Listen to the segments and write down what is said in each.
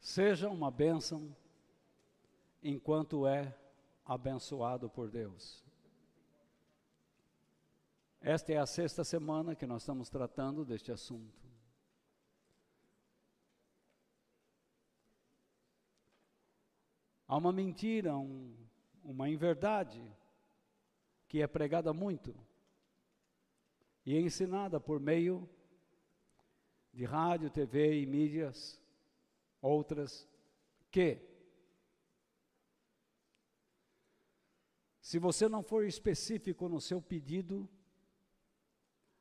Seja uma bênção enquanto é abençoado por Deus. Esta é a sexta semana que nós estamos tratando deste assunto. Há uma mentira, um, uma inverdade que é pregada muito e ensinada por meio de rádio, TV e mídias outras que se você não for específico no seu pedido,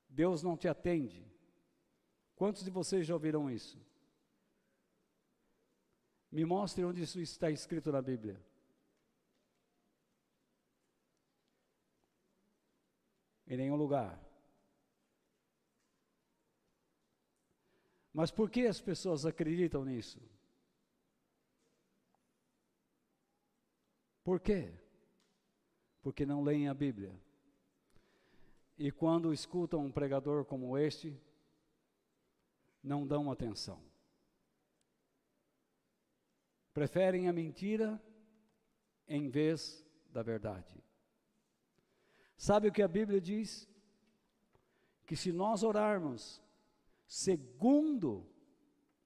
Deus não te atende. Quantos de vocês já ouviram isso? Me mostre onde isso está escrito na Bíblia. Em nenhum lugar. Mas por que as pessoas acreditam nisso? Por quê? Porque não leem a Bíblia. E quando escutam um pregador como este, não dão atenção. Preferem a mentira em vez da verdade. Sabe o que a Bíblia diz? Que se nós orarmos segundo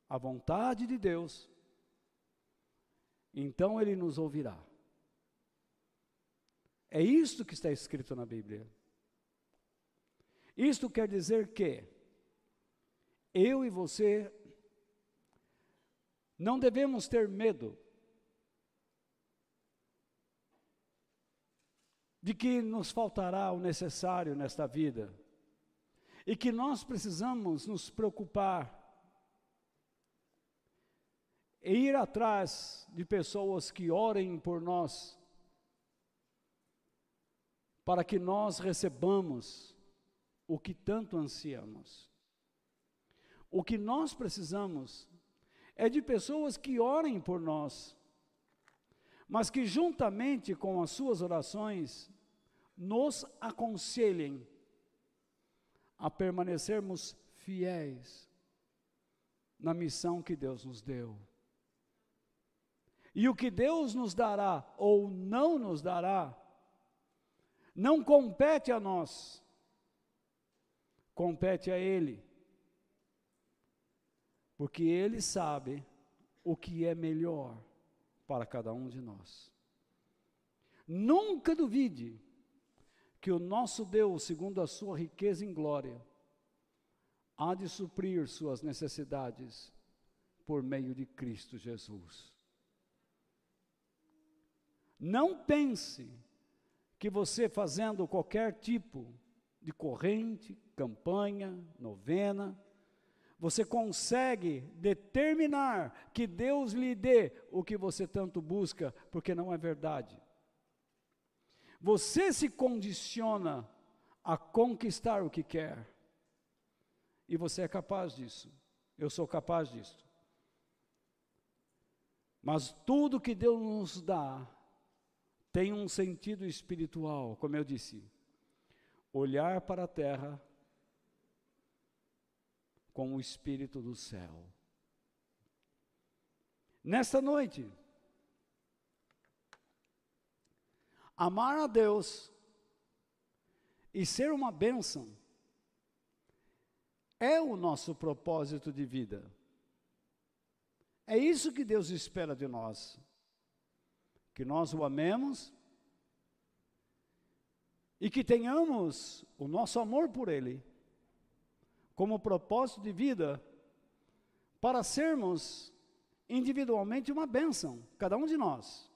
a vontade de Deus, então Ele nos ouvirá. É isto que está escrito na Bíblia. Isto quer dizer que eu e você não devemos ter medo de que nos faltará o necessário nesta vida e que nós precisamos nos preocupar e ir atrás de pessoas que orem por nós, para que nós recebamos o que tanto ansiamos. O que nós precisamos é de pessoas que orem por nós, mas que juntamente com as suas orações nos aconselhem a permanecermos fiéis na missão que Deus nos deu. E o que Deus nos dará ou não nos dará, não compete a nós, compete a Ele. Porque Ele sabe o que é melhor para cada um de nós. Nunca duvide que o nosso Deus, segundo a sua riqueza em glória, há de suprir suas necessidades por meio de Cristo Jesus. Não pense que você fazendo qualquer tipo de corrente, campanha, novena, você consegue determinar que Deus lhe dê o que você tanto busca, porque não é verdade. Você se condiciona a conquistar o que quer. E você é capaz disso. Eu sou capaz disso. Mas tudo que Deus nos dá tem um sentido espiritual, como eu disse. Olhar para a terra com o espírito do céu. Nesta noite, Amar a Deus e ser uma bênção é o nosso propósito de vida. É isso que Deus espera de nós. Que nós o amemos e que tenhamos o nosso amor por Ele como propósito de vida para sermos individualmente uma bênção, cada um de nós.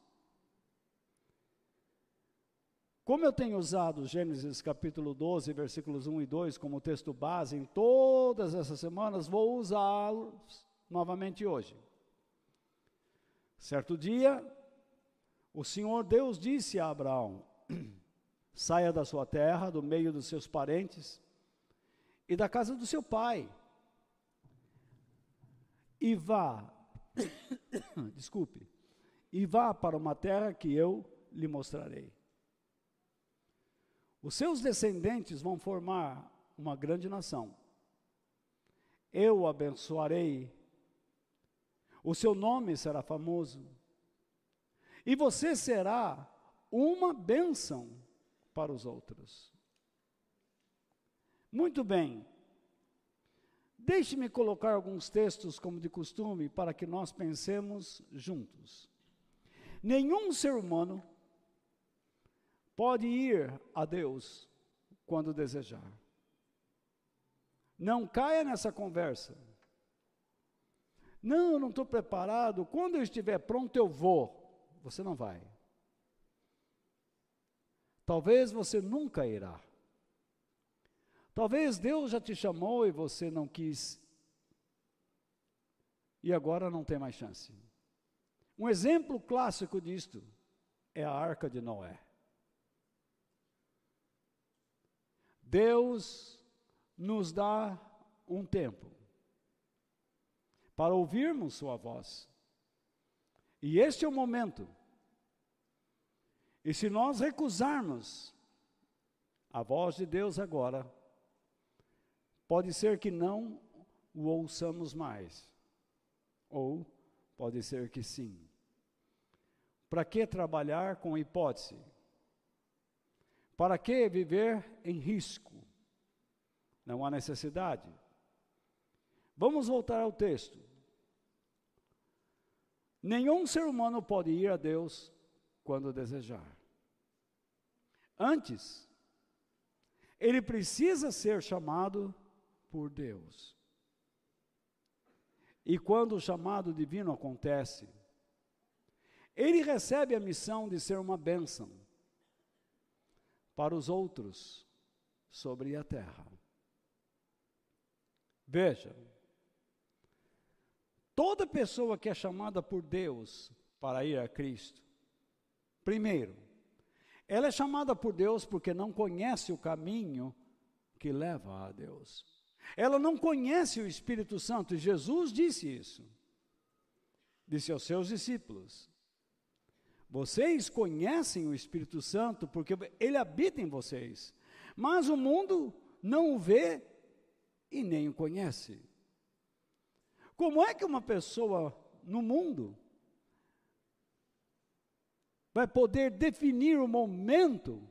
Como eu tenho usado Gênesis capítulo 12, versículos 1 e 2 como texto base em todas essas semanas, vou usá-los novamente hoje. Certo dia, o Senhor Deus disse a Abraão: saia da sua terra, do meio dos seus parentes e da casa do seu pai, e vá, desculpe, e vá para uma terra que eu lhe mostrarei. Os seus descendentes vão formar uma grande nação. Eu o abençoarei, O seu nome será famoso. E você será uma bênção para os outros. Muito bem. Deixe-me colocar alguns textos, como de costume, para que nós pensemos juntos. Nenhum ser humano pode ir a Deus quando desejar. Não caia nessa conversa. Não, eu não estou preparado. Quando eu estiver pronto, eu vou. Você não vai. Talvez você nunca irá. Talvez Deus já te chamou e você não quis. E agora não tem mais chance. Um exemplo clássico disto é a arca de Noé. Deus nos dá um tempo para ouvirmos Sua voz. E este é o momento. E se nós recusarmos a voz de Deus agora, Pode ser que não o ouçamos mais, ou pode ser que sim. Para que trabalhar com hipótese? Para que viver em risco? Não há necessidade. Vamos voltar ao texto. Nenhum ser humano pode ir a Deus quando desejar. Antes, ele precisa ser chamado por Deus. E quando o chamado divino acontece, ele recebe a missão de ser uma bênção para os outros sobre a terra. Veja, toda pessoa que é chamada por Deus para ir a Cristo, primeiro, ela é chamada por Deus porque não conhece o caminho que leva a Deus. Ela não conhece o Espírito Santo, e Jesus disse isso. Disse aos seus discípulos: Vocês conhecem o Espírito Santo porque ele habita em vocês, mas o mundo não o vê e nem o conhece. Como é que uma pessoa no mundo vai poder definir o momento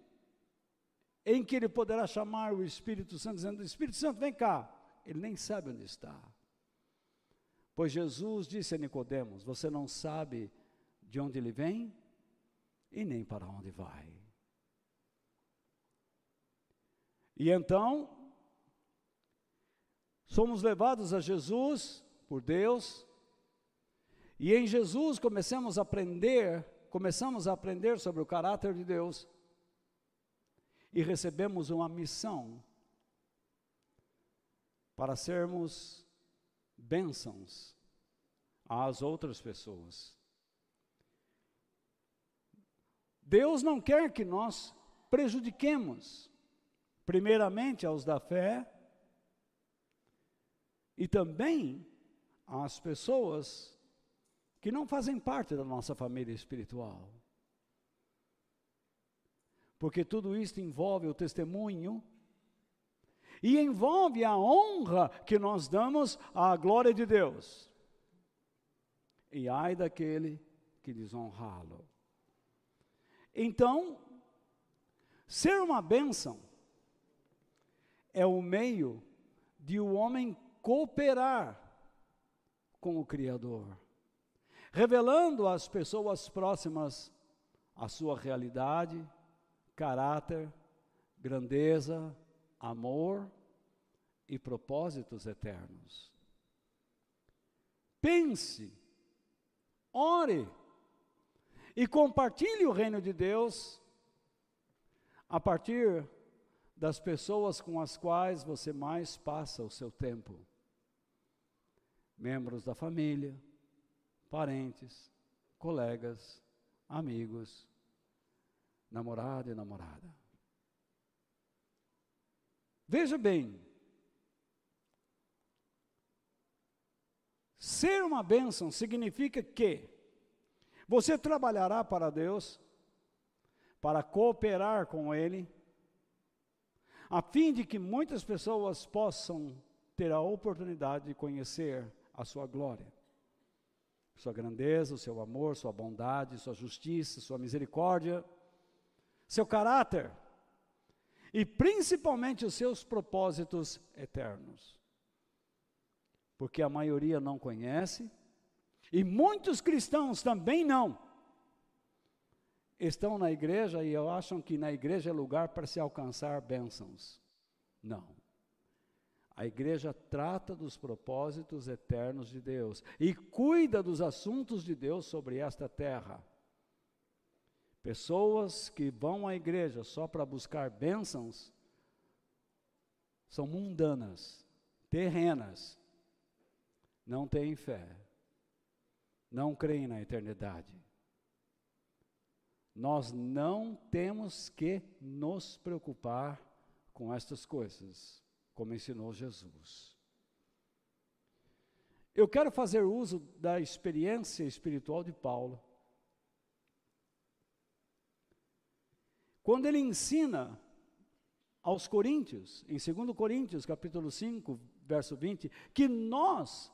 em que ele poderá chamar o Espírito Santo, dizendo: Espírito Santo, vem cá. Ele nem sabe onde está. Pois Jesus disse a Nicodemos: Você não sabe de onde ele vem e nem para onde vai. E então, somos levados a Jesus por Deus, e em Jesus começamos a aprender, começamos a aprender sobre o caráter de Deus e recebemos uma missão para sermos bênçãos às outras pessoas. Deus não quer que nós prejudiquemos, primeiramente aos da fé, e também às pessoas que não fazem parte da nossa família espiritual porque tudo isso envolve o testemunho e envolve a honra que nós damos à glória de Deus. E ai daquele que desonrá-lo. Então, ser uma bênção é o meio de o homem cooperar com o Criador, revelando às pessoas próximas a sua realidade, caráter, grandeza, amor e propósitos eternos. Pense, ore e compartilhe o reino de Deus a partir das pessoas com as quais você mais passa o seu tempo. Membros da família, parentes, colegas, amigos, namorado e namorada. Veja bem, ser uma bênção significa que você trabalhará para Deus, para cooperar com Ele, a fim de que muitas pessoas possam ter a oportunidade de conhecer a Sua glória. Sua grandeza, o seu amor, sua bondade, sua justiça, sua misericórdia, seu caráter e principalmente os seus propósitos eternos. Porque a maioria não conhece e muitos cristãos também não. Estão na igreja e acham que na igreja é lugar para se alcançar bênçãos. Não. A igreja trata dos propósitos eternos de Deus e cuida dos assuntos de Deus sobre esta terra. Pessoas que vão à igreja só para buscar bênçãos são mundanas, terrenas, não têm fé, não creem na eternidade. Nós não temos que nos preocupar com estas coisas como ensinou Jesus. Eu quero fazer uso da experiência espiritual de Paulo. Quando ele ensina aos coríntios, em 2 Coríntios, capítulo 5, verso 20, que nós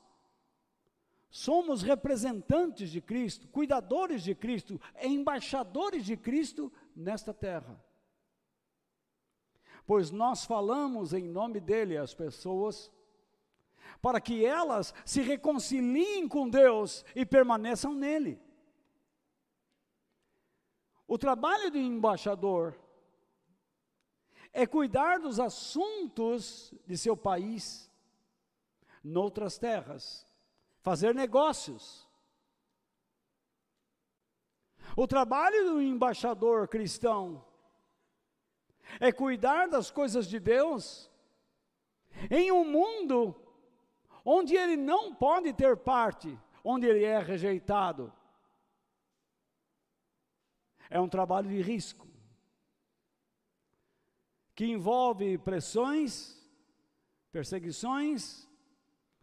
somos representantes de Cristo, cuidadores de Cristo, embaixadores de Cristo nesta terra pois nós falamos em nome dele às pessoas, para que elas se reconciliem com Deus e permaneçam nele. O trabalho do embaixador é cuidar dos assuntos de seu país, noutras terras, fazer negócios. O trabalho do embaixador cristão é cuidar das coisas de Deus em um mundo onde ele não pode ter parte, onde ele é rejeitado. É um trabalho de risco que envolve pressões, perseguições,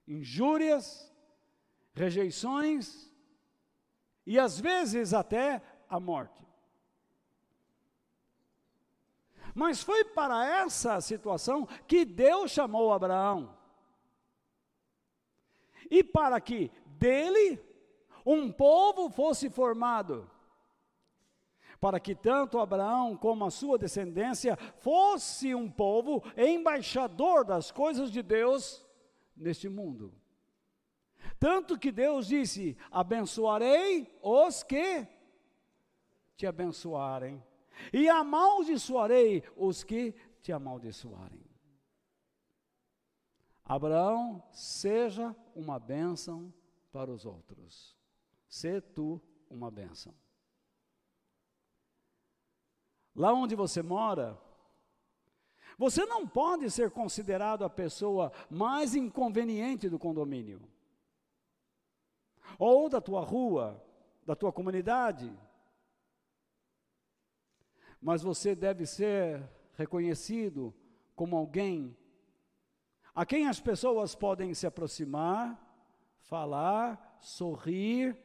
injúrias, rejeições e às vezes até a morte. Mas foi para essa situação que Deus chamou Abraão. E para que dele um povo fosse formado. Para que tanto Abraão como a sua descendência fosse um povo embaixador das coisas de Deus neste mundo. Tanto que Deus disse: abençoarei os que te abençoarem e amaldiçoarei os que te amaldiçoarem. Abraão, seja uma bênção para os outros. Se tu uma bênção. Lá onde você mora, você não pode ser considerado a pessoa mais inconveniente do condomínio, ou da tua rua, da tua comunidade mas você deve ser reconhecido como alguém a quem as pessoas podem se aproximar, falar, sorrir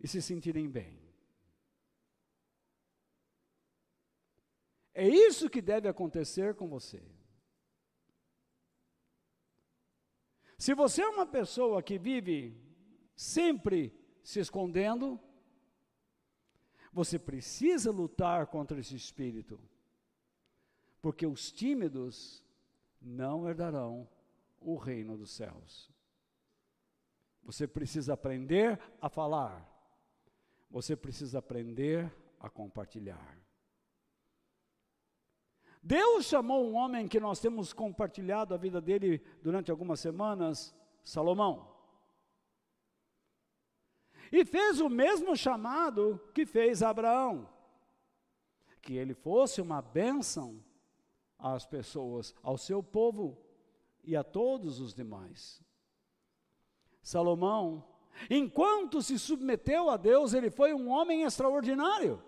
e se sentirem bem. É isso que deve acontecer com você. Se você é uma pessoa que vive sempre se escondendo, você precisa lutar contra esse espírito, porque os tímidos não herdarão o reino dos céus. Você precisa aprender a falar, você precisa aprender a compartilhar. Deus chamou um homem que nós temos compartilhado a vida dele durante algumas semanas, Salomão e fez o mesmo chamado que fez Abraão, que ele fosse uma bênção às pessoas, ao seu povo e a todos os demais. Salomão, enquanto se submeteu a Deus, ele foi um homem extraordinário.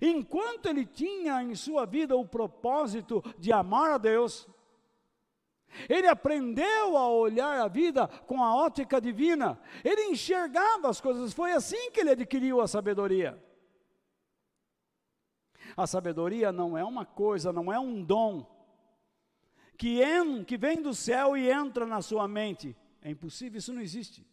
Enquanto ele tinha em sua vida o propósito de amar a Deus, ele aprendeu a olhar a vida com a ótica divina. Ele enxergava as coisas. Foi assim que ele adquiriu a sabedoria. A sabedoria não é uma coisa, não é um dom que, en, que vem do céu e entra na sua mente. É impossível, isso não existe.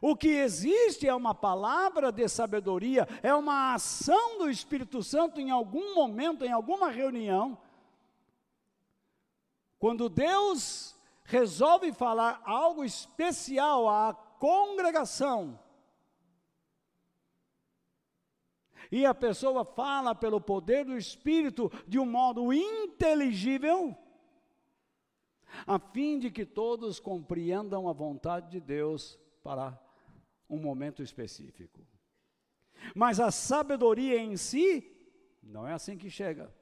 O que existe é uma palavra de sabedoria, é uma ação do Espírito Santo em algum momento, em alguma reunião. Quando Deus resolve falar algo especial à congregação, e a pessoa fala pelo poder do Espírito de um modo inteligível, a fim de que todos compreendam a vontade de Deus para um momento específico. Mas a sabedoria em si, não é assim que chega.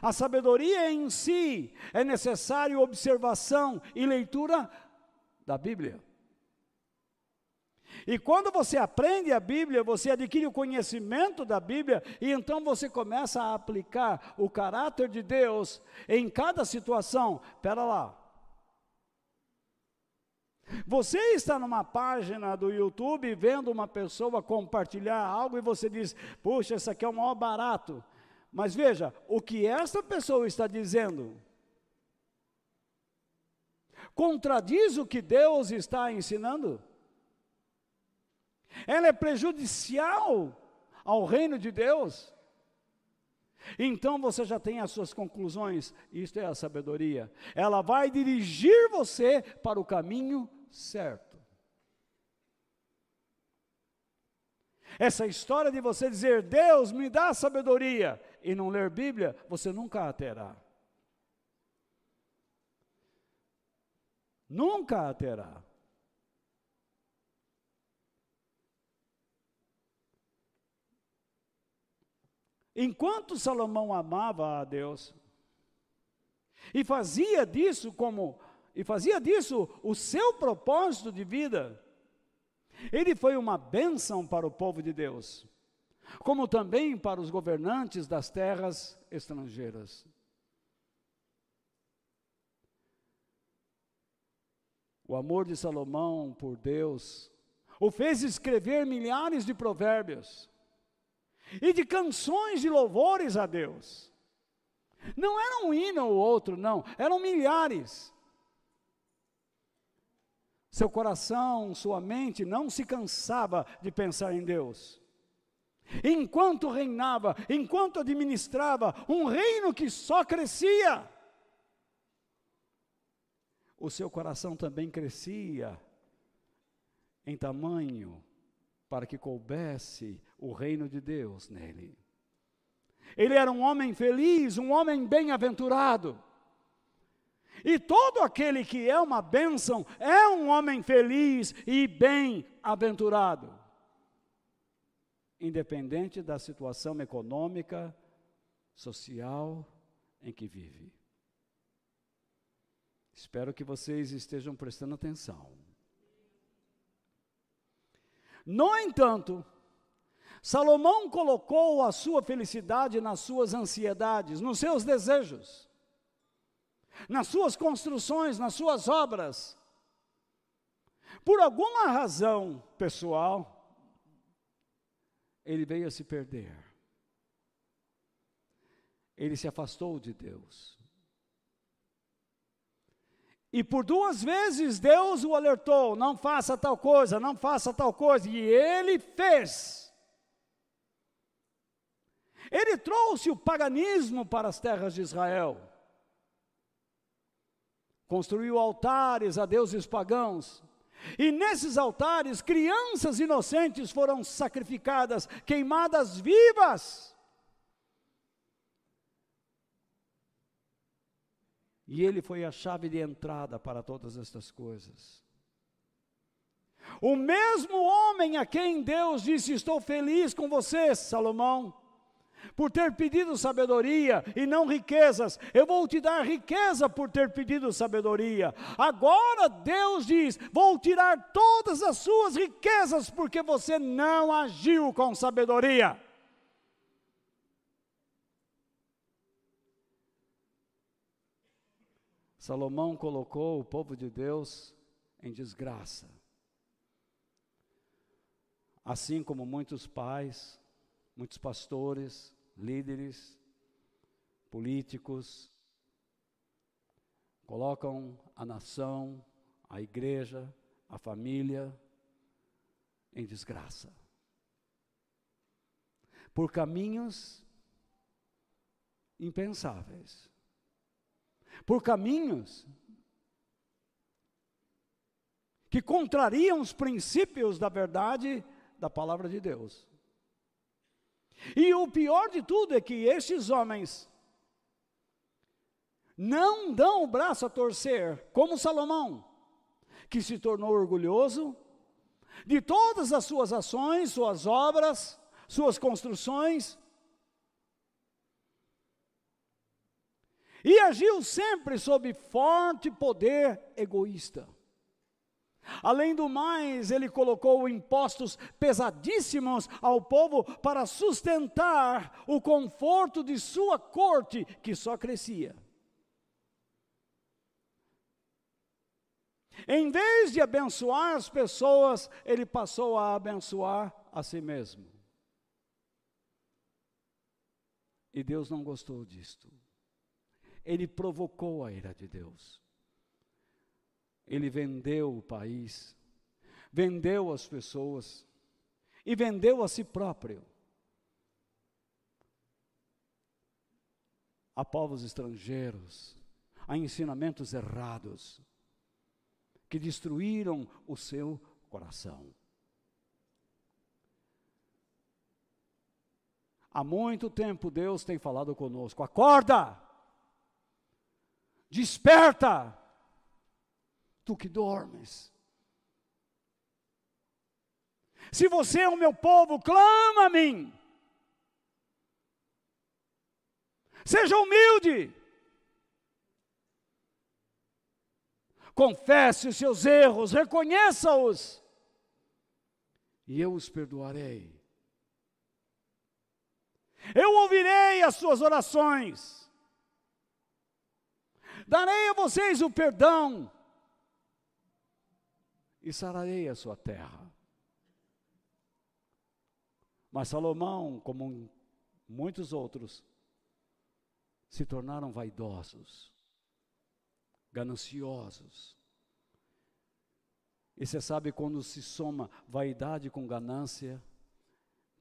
A sabedoria em si é necessário observação e leitura da Bíblia. E quando você aprende a Bíblia, você adquire o conhecimento da Bíblia, e então você começa a aplicar o caráter de Deus em cada situação. Espera lá. Você está numa página do YouTube vendo uma pessoa compartilhar algo e você diz: Puxa, isso aqui é o maior barato. Mas veja, o que essa pessoa está dizendo contradiz o que Deus está ensinando? ela é prejudicial ao reino de Deus. Então você já tem as suas conclusões, isto é a sabedoria. Ela vai dirigir você para o caminho certo. Essa história de você dizer, Deus me dá sabedoria, e não ler Bíblia, você nunca a terá. Nunca a terá. Enquanto Salomão amava a Deus e fazia disso como e fazia disso o seu propósito de vida, ele foi uma bênção para o povo de Deus, como também para os governantes das terras estrangeiras. O amor de Salomão por Deus o fez escrever milhares de provérbios e de canções de louvores a Deus. Não era um hino ou outro, não, eram milhares. Seu coração, sua mente não se cansava de pensar em Deus. Enquanto reinava, enquanto administrava um reino que só crescia, o seu coração também crescia em tamanho para que coubesse o reino de Deus nele. Ele era um homem feliz, um homem bem-aventurado. E todo aquele que é uma bênção é um homem feliz e bem-aventurado, independente da situação econômica, social em que vive. Espero que vocês estejam prestando atenção. No entanto, Salomão colocou a sua felicidade nas suas ansiedades, nos seus desejos, nas suas construções, nas suas obras. Por alguma razão pessoal, ele veio a se perder. Ele se afastou de Deus. E por duas vezes Deus o alertou: não faça tal coisa, não faça tal coisa, e ele fez. Ele trouxe o paganismo para as terras de Israel. Construiu altares a deuses pagãos. E nesses altares, crianças inocentes foram sacrificadas, queimadas vivas. E ele foi a chave de entrada para todas estas coisas. O mesmo homem a quem Deus disse: Estou feliz com você, Salomão por ter pedido sabedoria e não riquezas. Eu vou te dar riqueza por ter pedido sabedoria. Agora Deus diz: Vou tirar todas as suas riquezas porque você não agiu com sabedoria. Salomão colocou o povo de Deus em desgraça. Assim como muitos pais, muitos pastores, líderes, políticos, colocam a nação, a igreja, a família em desgraça. Por caminhos impensáveis. Por caminhos que contrariam os princípios da verdade da palavra de Deus. E o pior de tudo é que estes homens não dão o braço a torcer, como Salomão, que se tornou orgulhoso de todas as suas ações, suas obras, suas construções, e agiu sempre sob forte poder egoísta. Além do mais, ele colocou impostos pesadíssimos ao povo para sustentar o conforto de sua corte, que só crescia. Em vez de abençoar as pessoas, ele passou a abençoar a si mesmo. E Deus não gostou disto. Ele provocou a ira de Deus. Ele vendeu o país, vendeu as pessoas e vendeu a si próprio. A povos estrangeiros, a ensinamentos errados que destruíram o seu coração. Há muito tempo Deus tem falado conosco: acorda, desperta, tu que dormes. Se você é o meu povo, clama a mim. Seja humilde. Confesse os seus erros, reconheça-os, e eu os perdoarei. Eu ouvirei as suas orações, darei a vocês o perdão, e sararei a sua terra. Mas Salomão, como muitos outros, se tornaram vaidosos, gananciosos. E você sabe quando se soma vaidade com ganância,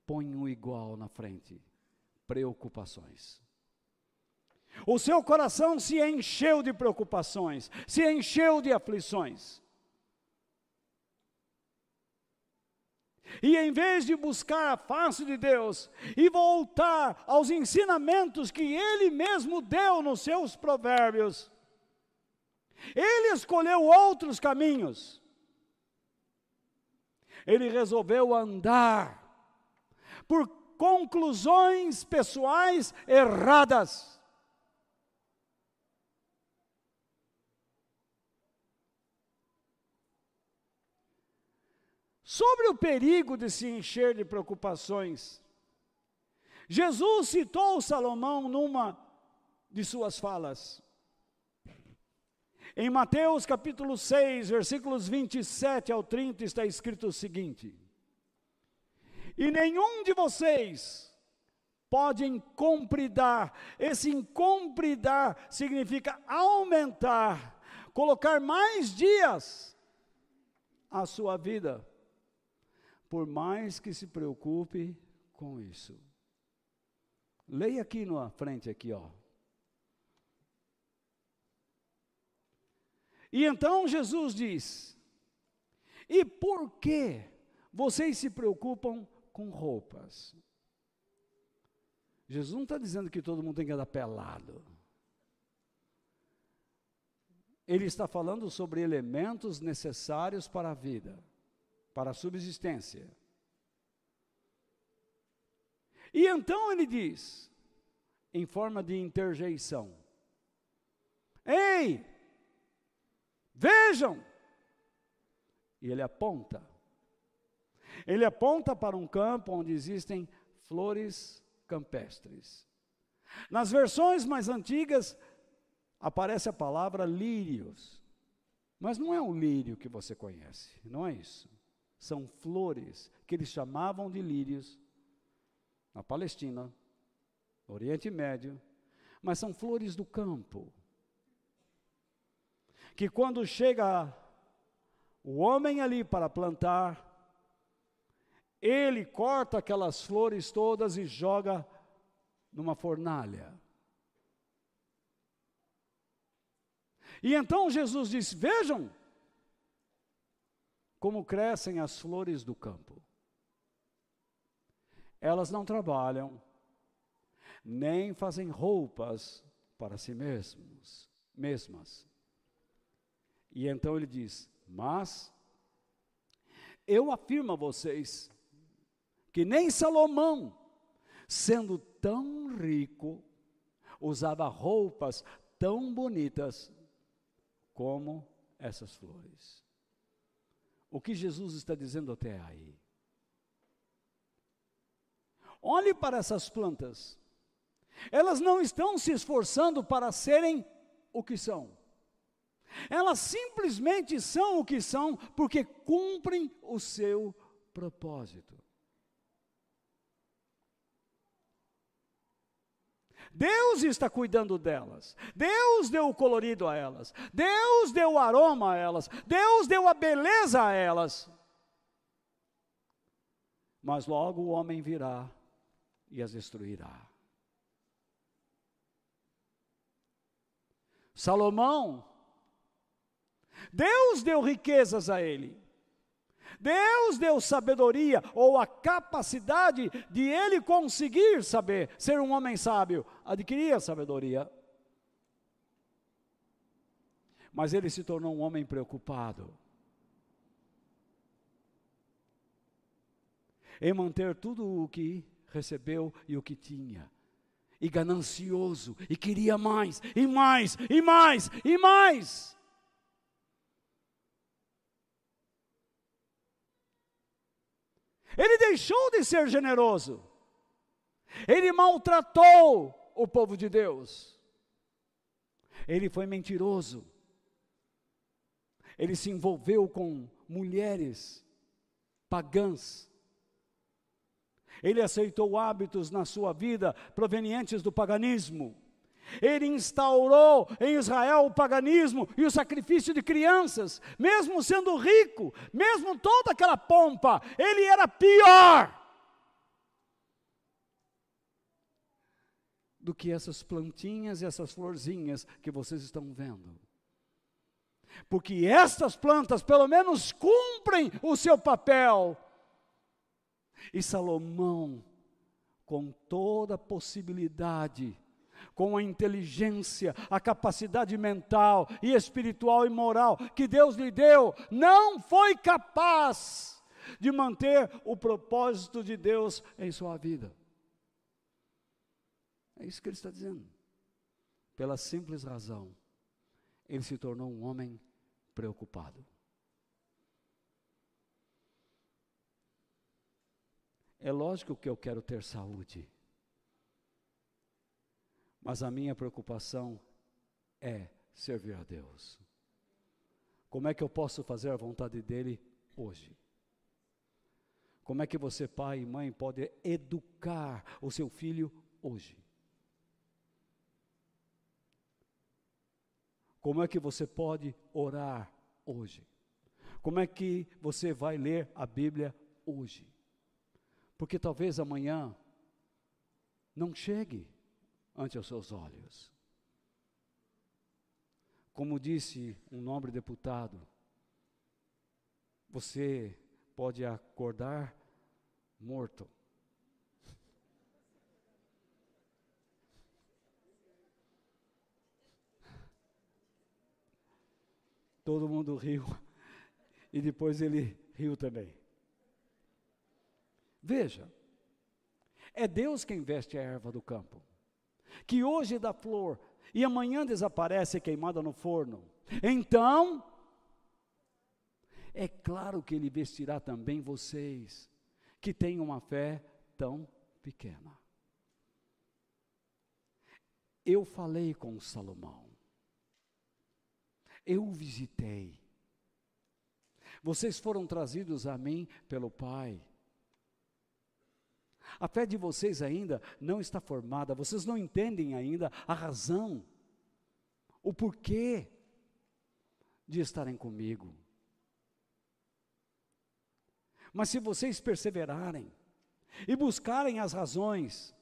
põe um igual na frente: preocupações. O seu coração se encheu de preocupações, se encheu de aflições. E em vez de buscar a face de Deus e voltar aos ensinamentos que Ele mesmo deu nos seus provérbios, ele escolheu outros caminhos. Ele resolveu andar por conclusões pessoais erradas. Sobre o perigo de se encher de preocupações, Jesus citou Salomão numa de suas falas. Em Mateus capítulo 6, versículos 27 ao 30, está escrito o seguinte: E nenhum de vocês pode incompridar, esse incompridar significa aumentar, colocar mais dias à sua vida, por mais que se preocupe com isso. Leia aqui na frente aqui, ó. E então Jesus diz: E por que vocês se preocupam com roupas? Jesus não está dizendo que todo mundo tem que andar pelado. Ele está falando sobre elementos necessários para a vida, para a subsistência. E então ele diz, em forma de interjeição: Ei, Vejam! E ele aponta. Ele aponta para um campo onde existem flores campestres. Nas versões mais antigas, aparece a palavra lírios. Mas não é o lírio que você conhece, não é isso. São flores que eles chamavam de lírios na Palestina, no Oriente Médio, mas são flores do campo. Que quando chega o homem ali para plantar, ele corta aquelas flores todas e joga numa fornalha. E então Jesus disse: Vejam como crescem as flores do campo. Elas não trabalham, nem fazem roupas para si mesmos, mesmas. E então ele diz: Mas eu afirmo a vocês que nem Salomão, sendo tão rico, usava roupas tão bonitas como essas flores. O que Jesus está dizendo até aí? Olhe para essas plantas. Elas não estão se esforçando para serem o que são. Elas simplesmente são o que são porque cumprem o seu propósito. Deus está cuidando delas. Deus deu o colorido a elas. Deus deu o aroma a elas. Deus deu a beleza a elas. Mas logo o homem virá e as destruirá. Salomão, Deus deu riquezas a ele. Deus deu sabedoria ou a capacidade de ele conseguir saber, ser um homem sábio, adquirir a sabedoria. Mas ele se tornou um homem preocupado em manter tudo o que recebeu e o que tinha. E ganancioso, e queria mais, e mais, e mais, e mais. Ele deixou de ser generoso. Ele maltratou o povo de Deus. Ele foi mentiroso. Ele se envolveu com mulheres pagãs. Ele aceitou hábitos na sua vida provenientes do paganismo. Ele instaurou em Israel o paganismo e o sacrifício de crianças, mesmo sendo rico, mesmo toda aquela pompa, ele era pior do que essas plantinhas e essas florzinhas que vocês estão vendo. Porque estas plantas, pelo menos, cumprem o seu papel. E Salomão, com toda a possibilidade, com a inteligência, a capacidade mental e espiritual e moral que Deus lhe deu, não foi capaz de manter o propósito de Deus em sua vida. É isso que ele está dizendo. Pela simples razão, ele se tornou um homem preocupado. É lógico que eu quero ter saúde. Mas a minha preocupação é servir a Deus. Como é que eu posso fazer a vontade dEle hoje? Como é que você, pai e mãe, pode educar o seu filho hoje? Como é que você pode orar hoje? Como é que você vai ler a Bíblia hoje? Porque talvez amanhã não chegue ante os seus olhos. Como disse um nobre deputado, você pode acordar morto. Todo mundo riu e depois ele riu também. Veja, é Deus quem veste a erva do campo que hoje dá flor e amanhã desaparece queimada no forno. Então, é claro que ele vestirá também vocês, que têm uma fé tão pequena. Eu falei com Salomão, eu o visitei. Vocês foram trazidos a mim pelo Pai. A fé de vocês ainda não está formada, vocês não entendem ainda a razão, o porquê de estarem comigo. Mas se vocês perseverarem e buscarem as razões,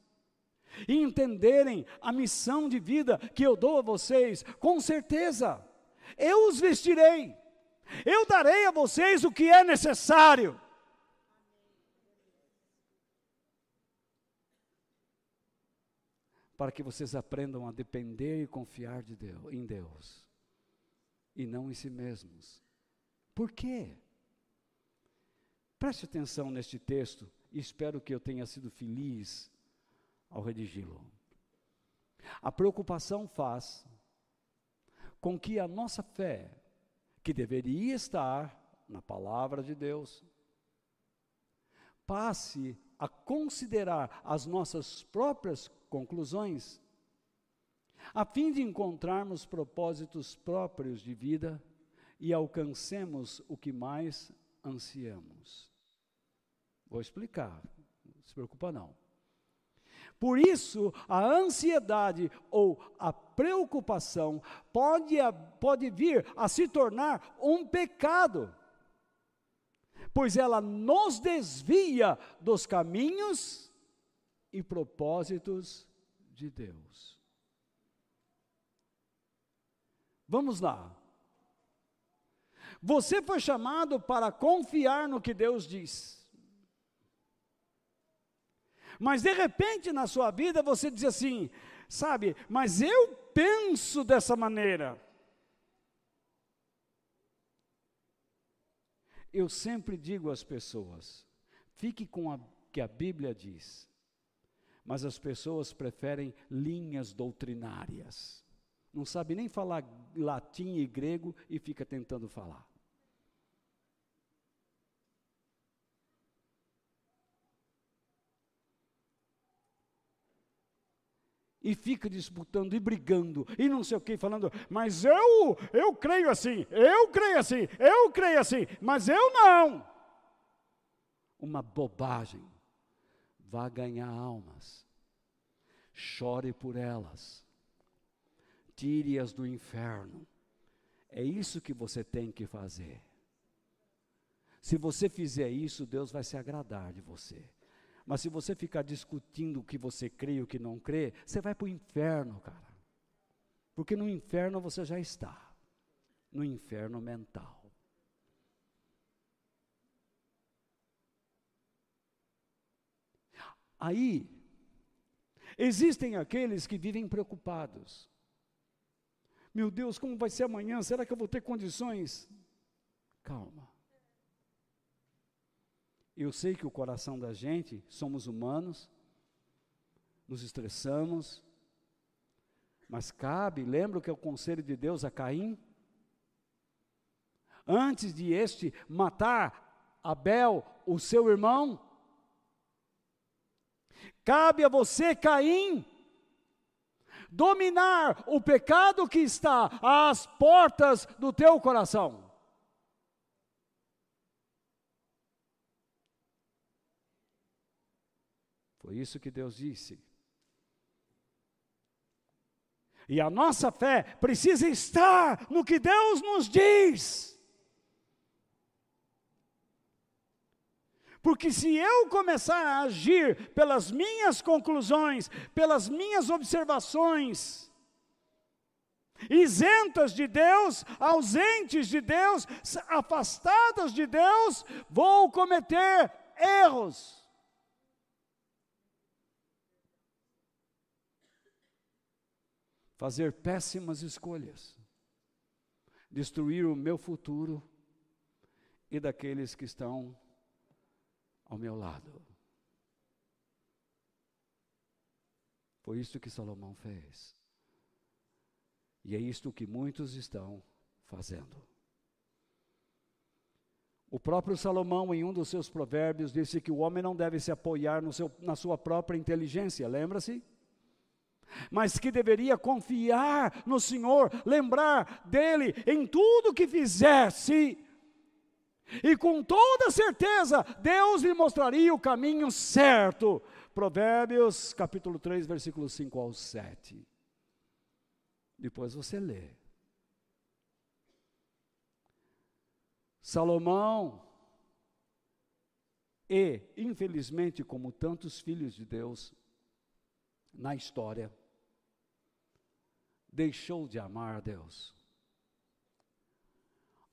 e entenderem a missão de vida que eu dou a vocês, com certeza, eu os vestirei, eu darei a vocês o que é necessário. Para que vocês aprendam a depender e confiar de Deus, em Deus, e não em si mesmos. Por quê? Preste atenção neste texto e espero que eu tenha sido feliz ao redigi-lo. A preocupação faz com que a nossa fé, que deveria estar na palavra de Deus, passe a considerar as nossas próprias conclusões, a fim de encontrarmos propósitos próprios de vida e alcancemos o que mais ansiamos. Vou explicar, não se preocupa não. Por isso, a ansiedade ou a preocupação pode, pode vir a se tornar um pecado, pois ela nos desvia dos caminhos e propósitos de Deus. Vamos lá. Você foi chamado para confiar no que Deus diz. Mas de repente na sua vida você diz assim, sabe, mas eu penso dessa maneira. Eu sempre digo às pessoas, fique com o que a Bíblia diz, mas as pessoas preferem linhas doutrinárias. Não sabe nem falar latim e grego e fica tentando falar. e fica disputando e brigando e não sei o que, falando, mas eu, eu creio assim, eu creio assim, eu creio assim, mas eu não. Uma bobagem. Vá ganhar almas, chore por elas, tire-as do inferno. É isso que você tem que fazer. Se você fizer isso, Deus vai se agradar de você. Mas se você ficar discutindo o que você crê e o que não crê, você vai para o inferno, cara. Porque no inferno você já está. No inferno mental. Aí, existem aqueles que vivem preocupados. Meu Deus, como vai ser amanhã? Será que eu vou ter condições? Calma. Eu sei que o coração da gente, somos humanos, nos estressamos, mas cabe, lembra que é o conselho de Deus a Caim? Antes de este matar Abel, o seu irmão, cabe a você, Caim, dominar o pecado que está às portas do teu coração. Foi isso que Deus disse. E a nossa fé precisa estar no que Deus nos diz. Porque se eu começar a agir pelas minhas conclusões, pelas minhas observações, isentas de Deus, ausentes de Deus, afastadas de Deus, vou cometer erros. fazer péssimas escolhas, destruir o meu futuro e daqueles que estão ao meu lado. Foi isto que Salomão fez. E é isto que muitos estão fazendo. O próprio Salomão, em um dos seus provérbios, disse que o homem não deve se apoiar seu, na sua própria inteligência, lembra-se? mas que deveria confiar no Senhor, lembrar dele em tudo que fizesse. E com toda certeza, Deus lhe mostraria o caminho certo Provérbios, capítulo 3, versículo 5 ao 7. Depois você lê. Salomão, e, infelizmente, como tantos filhos de Deus na história, deixou de amar a Deus.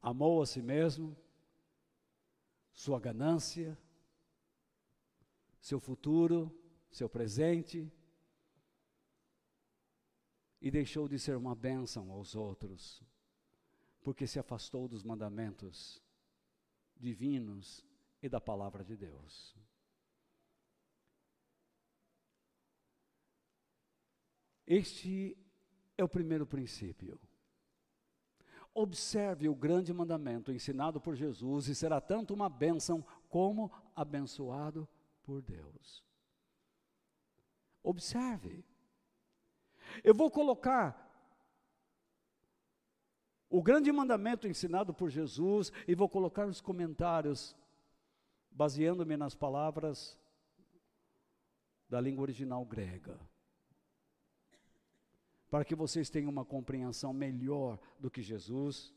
Amou a si mesmo, sua ganância, seu futuro, seu presente, e deixou de ser uma bênção aos outros, porque se afastou dos mandamentos divinos e da palavra de Deus. Este é o primeiro princípio. Observe o grande mandamento ensinado por Jesus e será tanto uma bênção como abençoado por Deus. Observe. Eu vou colocar o grande mandamento ensinado por Jesus e vou colocar os comentários, baseando-me nas palavras da língua original grega, para que vocês tenham uma compreensão melhor do que Jesus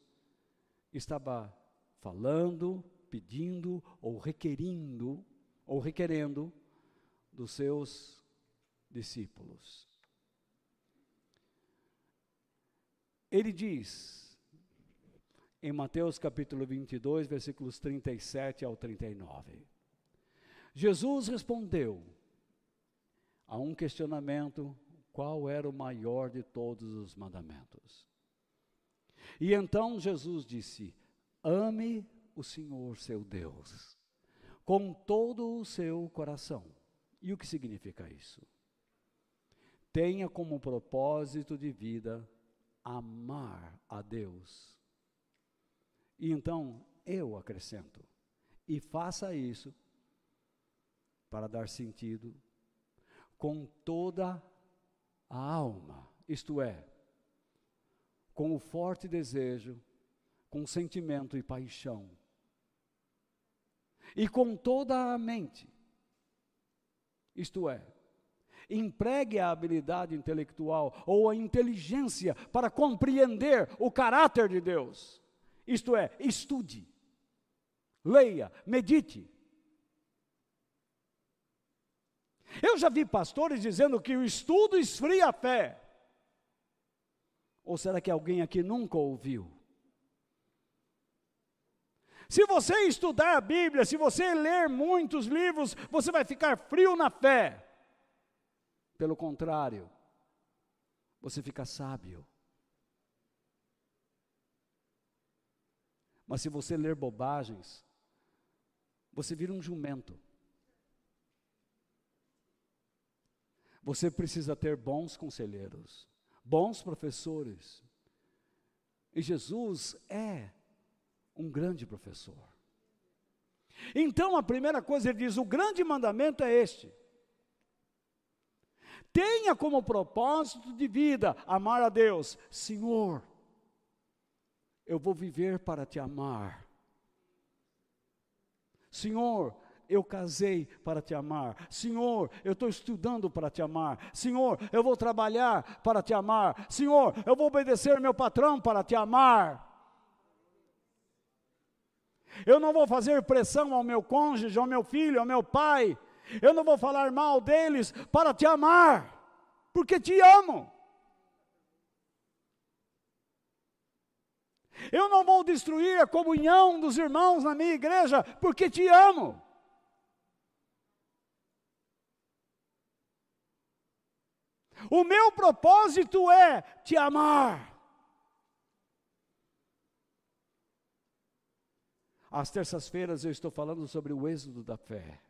estava falando, pedindo ou requerindo, ou requerendo dos seus discípulos. Ele diz, em Mateus capítulo 22, versículos 37 ao 39. Jesus respondeu a um questionamento: qual era o maior de todos os mandamentos? E então Jesus disse: ame o Senhor seu Deus com todo o seu coração. E o que significa isso? Tenha como propósito de vida amar a Deus. E então eu acrescento, e faça isso para dar sentido com toda a alma, isto é, com o forte desejo, com sentimento e paixão, e com toda a mente, isto é, empregue a habilidade intelectual ou a inteligência para compreender o caráter de Deus. Isto é, estude, leia, medite. Eu já vi pastores dizendo que o estudo esfria a fé. Ou será que alguém aqui nunca ouviu? Se você estudar a Bíblia, se você ler muitos livros, você vai ficar frio na fé. Pelo contrário, você fica sábio. Mas se você ler bobagens, você vira um jumento. Você precisa ter bons conselheiros, bons professores. E Jesus é um grande professor. Então, a primeira coisa, ele diz: o grande mandamento é este: Tenha como propósito de vida amar a Deus. Senhor, eu vou viver para te amar. Senhor, eu casei para te amar. Senhor, eu estou estudando para te amar. Senhor, eu vou trabalhar para te amar. Senhor, eu vou obedecer meu patrão para te amar. Eu não vou fazer pressão ao meu cônjuge, ao meu filho, ao meu pai, eu não vou falar mal deles para te amar, porque te amo. Eu não vou destruir a comunhão dos irmãos na minha igreja, porque te amo. O meu propósito é te amar. Às terças-feiras eu estou falando sobre o êxodo da fé.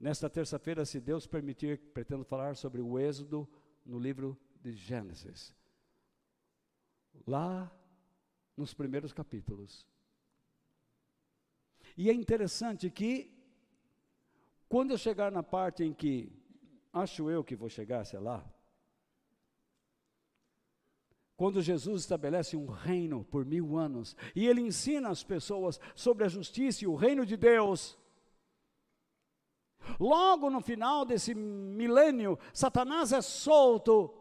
Nesta terça-feira, se Deus permitir, pretendo falar sobre o Êxodo no livro de Gênesis. Lá nos primeiros capítulos. E é interessante que, quando eu chegar na parte em que, acho eu que vou chegar, sei lá, quando Jesus estabelece um reino por mil anos, e ele ensina as pessoas sobre a justiça e o reino de Deus, Logo no final desse milênio, Satanás é solto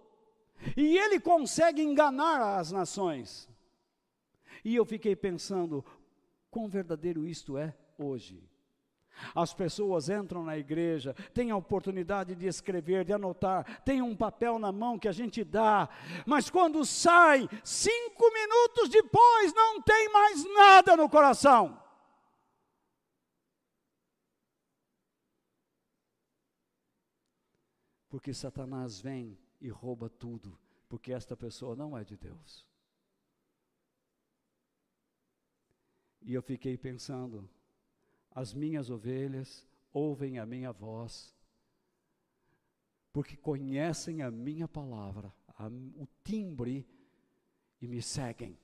e ele consegue enganar as nações. E eu fiquei pensando, quão verdadeiro isto é hoje. As pessoas entram na igreja, têm a oportunidade de escrever, de anotar, tem um papel na mão que a gente dá, mas quando sai, cinco minutos depois, não tem mais nada no coração. Porque Satanás vem e rouba tudo, porque esta pessoa não é de Deus. E eu fiquei pensando, as minhas ovelhas ouvem a minha voz, porque conhecem a minha palavra, a, o timbre, e me seguem.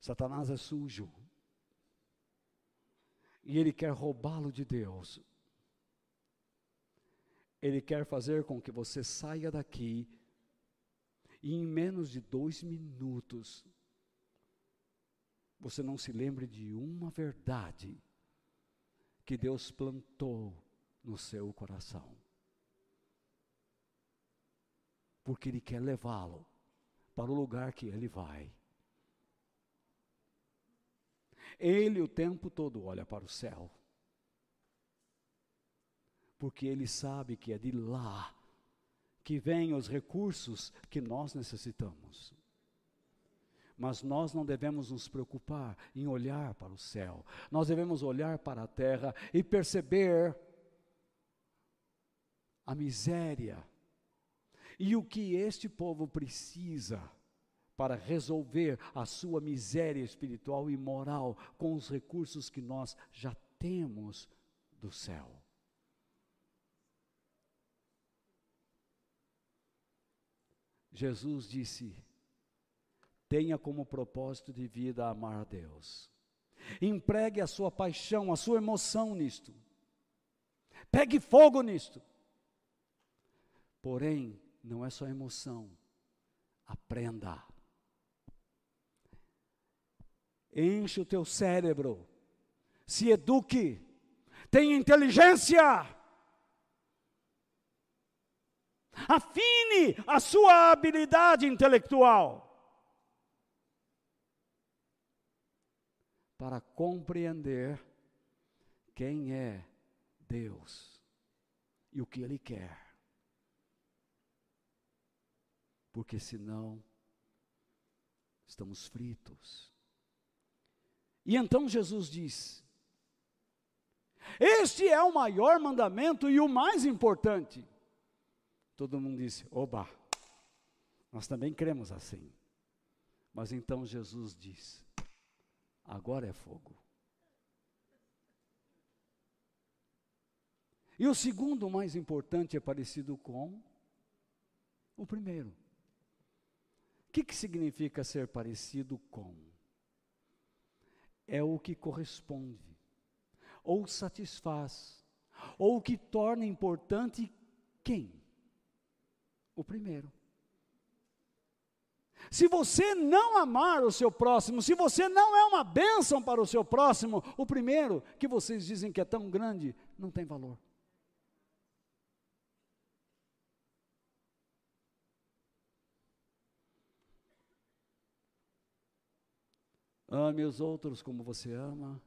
Satanás é sujo. E ele quer roubá-lo de Deus. Ele quer fazer com que você saia daqui e em menos de dois minutos, você não se lembre de uma verdade que Deus plantou no seu coração. Porque Ele quer levá-lo para o lugar que Ele vai. Ele o tempo todo olha para o céu. Porque ele sabe que é de lá que vêm os recursos que nós necessitamos. Mas nós não devemos nos preocupar em olhar para o céu, nós devemos olhar para a terra e perceber a miséria e o que este povo precisa para resolver a sua miséria espiritual e moral com os recursos que nós já temos do céu. Jesus disse: tenha como propósito de vida amar a Deus. Empregue a sua paixão, a sua emoção nisto. Pegue fogo nisto. Porém, não é só emoção. Aprenda. Enche o teu cérebro. Se eduque. Tenha inteligência. Afine a sua habilidade intelectual para compreender quem é Deus e o que Ele quer. Porque senão estamos fritos. E então Jesus diz: Este é o maior mandamento e o mais importante. Todo mundo disse: Oba, nós também cremos assim. Mas então Jesus diz: Agora é fogo. E o segundo mais importante é parecido com o primeiro. O que, que significa ser parecido com? É o que corresponde, ou satisfaz, ou o que torna importante quem? O primeiro. Se você não amar o seu próximo, se você não é uma bênção para o seu próximo, o primeiro que vocês dizem que é tão grande, não tem valor. Ame os outros como você ama,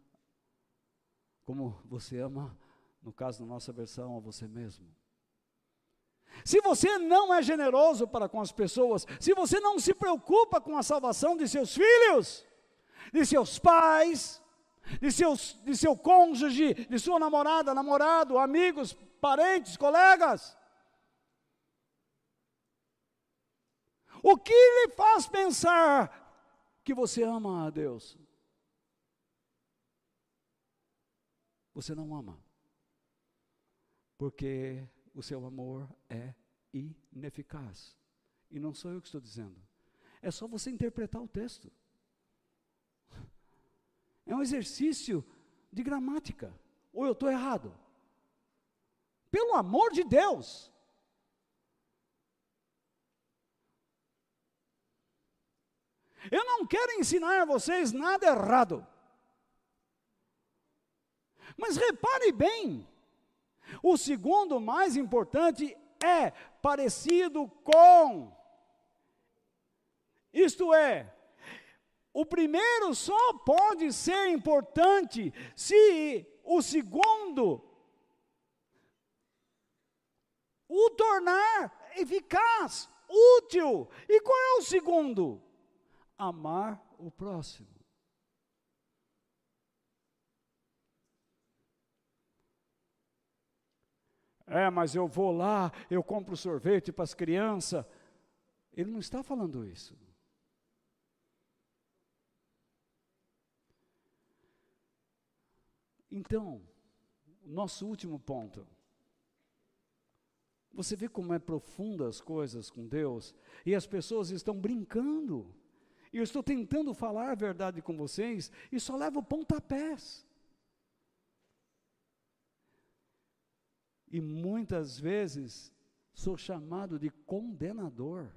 como você ama, no caso da nossa versão, a você mesmo. Se você não é generoso para com as pessoas, se você não se preocupa com a salvação de seus filhos, de seus pais, de, seus, de seu cônjuge, de sua namorada, namorado, amigos, parentes, colegas, o que lhe faz pensar que você ama a Deus? Você não ama, porque o seu amor é ineficaz. E não sou eu que estou dizendo. É só você interpretar o texto. É um exercício de gramática. Ou eu estou errado? Pelo amor de Deus. Eu não quero ensinar a vocês nada errado. Mas repare bem, o segundo mais importante é parecido com. Isto é, o primeiro só pode ser importante se o segundo o tornar eficaz, útil. E qual é o segundo? Amar o próximo. É, mas eu vou lá, eu compro sorvete para as crianças. Ele não está falando isso. Então, nosso último ponto. Você vê como é profunda as coisas com Deus e as pessoas estão brincando. E eu estou tentando falar a verdade com vocês e só levo pontapés. E muitas vezes sou chamado de condenador.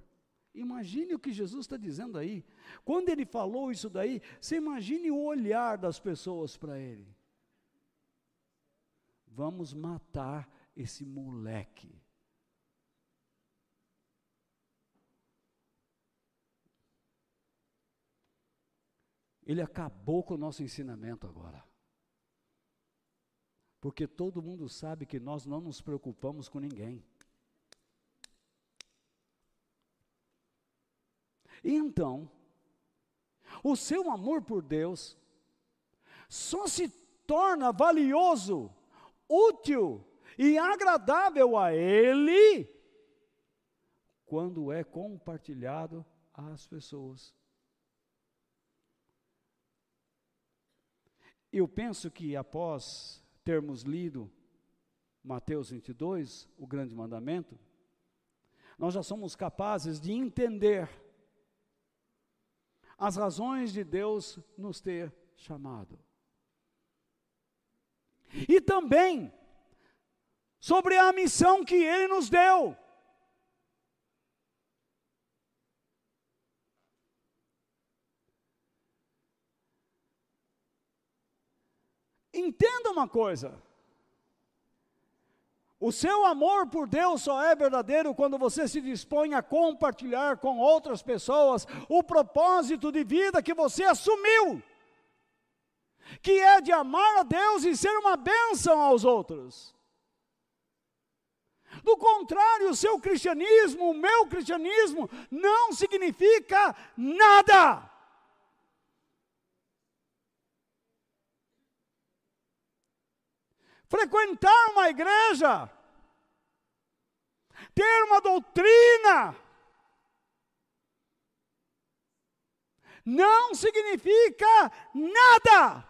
Imagine o que Jesus está dizendo aí. Quando ele falou isso daí, você imagine o olhar das pessoas para ele. Vamos matar esse moleque. Ele acabou com o nosso ensinamento agora. Porque todo mundo sabe que nós não nos preocupamos com ninguém. E então, o seu amor por Deus só se torna valioso, útil e agradável a Ele quando é compartilhado às pessoas. Eu penso que após termos lido Mateus 22, o grande mandamento, nós já somos capazes de entender as razões de Deus nos ter chamado. E também sobre a missão que Ele nos deu. Entenda uma coisa. O seu amor por Deus só é verdadeiro quando você se dispõe a compartilhar com outras pessoas o propósito de vida que você assumiu, que é de amar a Deus e ser uma bênção aos outros. Do contrário, o seu cristianismo, o meu cristianismo, não significa nada. Frequentar uma igreja, ter uma doutrina, não significa nada.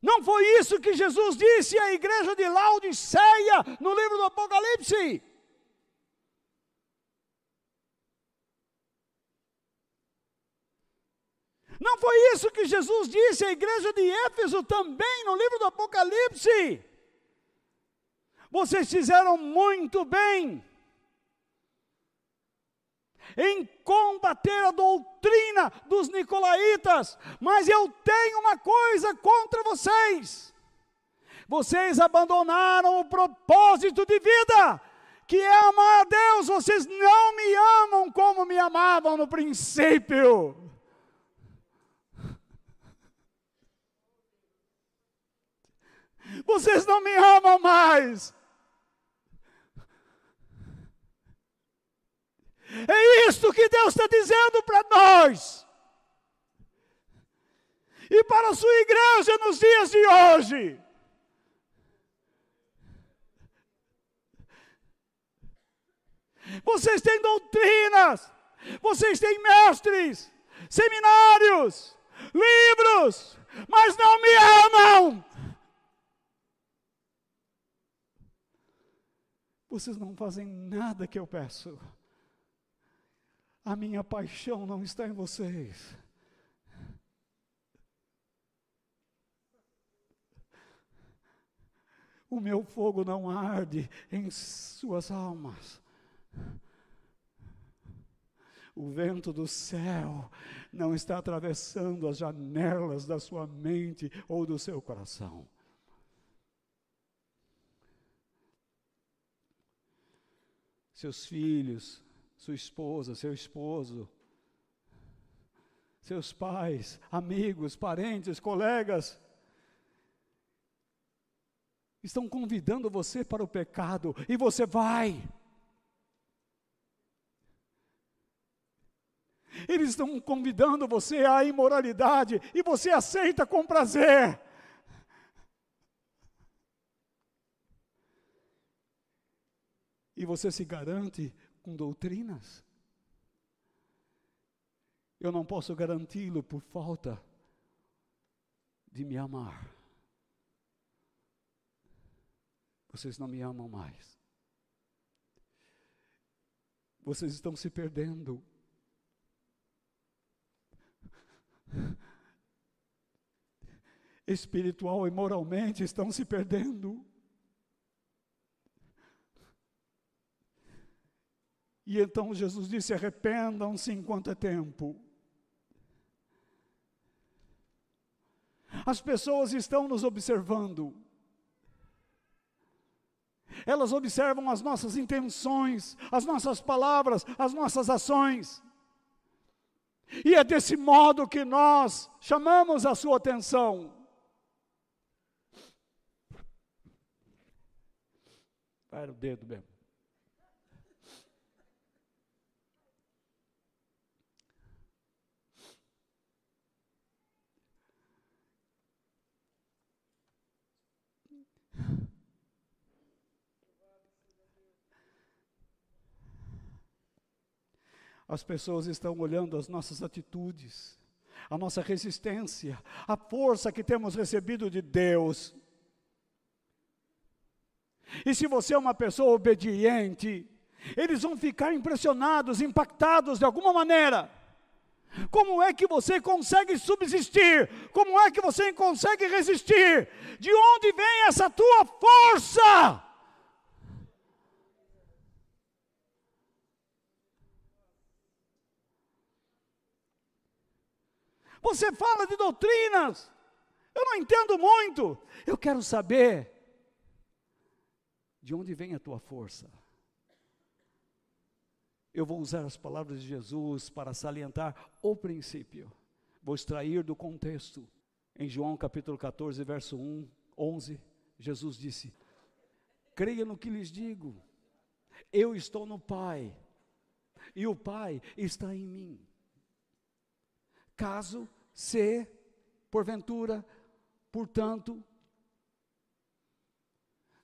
Não foi isso que Jesus disse à igreja de Laodiceia no livro do Apocalipse. Não foi isso que Jesus disse à igreja de Éfeso também no livro do Apocalipse? Vocês fizeram muito bem em combater a doutrina dos nicolaítas, mas eu tenho uma coisa contra vocês. Vocês abandonaram o propósito de vida, que é amar a Deus. Vocês não me amam como me amavam no princípio. Vocês não me amam mais. É isto que Deus está dizendo para nós. E para a sua igreja nos dias de hoje. Vocês têm doutrinas, vocês têm mestres, seminários, livros, mas não me amam. Vocês não fazem nada que eu peço. A minha paixão não está em vocês. O meu fogo não arde em suas almas. o vento do céu não está atravessando as janelas da sua mente ou do seu coração. Seus filhos, sua esposa, seu esposo, seus pais, amigos, parentes, colegas, estão convidando você para o pecado e você vai. Eles estão convidando você à imoralidade e você aceita com prazer. E você se garante com doutrinas. Eu não posso garanti-lo por falta de me amar. Vocês não me amam mais. Vocês estão se perdendo. Espiritual e moralmente estão se perdendo. E então Jesus disse: arrependam-se enquanto é tempo. As pessoas estão nos observando. Elas observam as nossas intenções, as nossas palavras, as nossas ações. E é desse modo que nós chamamos a sua atenção. Vai o dedo mesmo. As pessoas estão olhando as nossas atitudes, a nossa resistência, a força que temos recebido de Deus. E se você é uma pessoa obediente, eles vão ficar impressionados, impactados de alguma maneira. Como é que você consegue subsistir? Como é que você consegue resistir? De onde vem essa tua força? Você fala de doutrinas. Eu não entendo muito. Eu quero saber de onde vem a tua força. Eu vou usar as palavras de Jesus para salientar o princípio. Vou extrair do contexto. Em João capítulo 14, verso 1, 11, Jesus disse: Creia no que lhes digo. Eu estou no Pai, e o Pai está em mim caso se, porventura, portanto,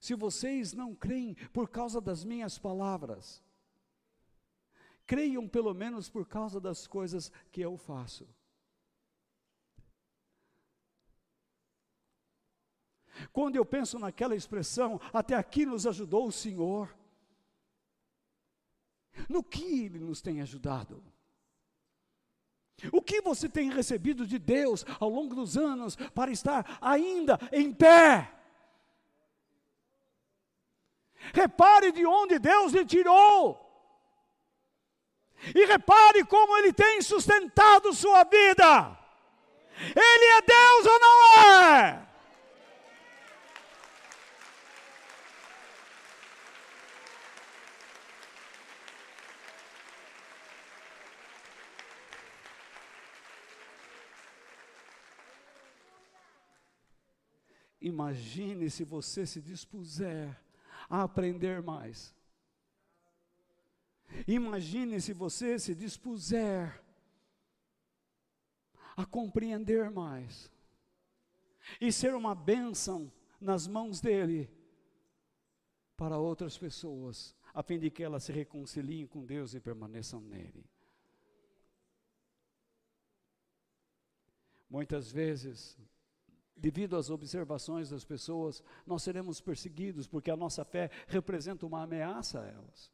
se vocês não creem por causa das minhas palavras, creiam pelo menos por causa das coisas que eu faço. Quando eu penso naquela expressão, até aqui nos ajudou o Senhor. No que Ele nos tem ajudado? O que você tem recebido de Deus ao longo dos anos para estar ainda em pé? Repare de onde Deus lhe tirou. E repare como Ele tem sustentado sua vida. Ele é Deus ou não é? Imagine se você se dispuser a aprender mais. Imagine se você se dispuser a compreender mais e ser uma bênção nas mãos dele para outras pessoas, a fim de que elas se reconciliem com Deus e permaneçam nele. Muitas vezes devido às observações das pessoas, nós seremos perseguidos, porque a nossa fé representa uma ameaça a elas.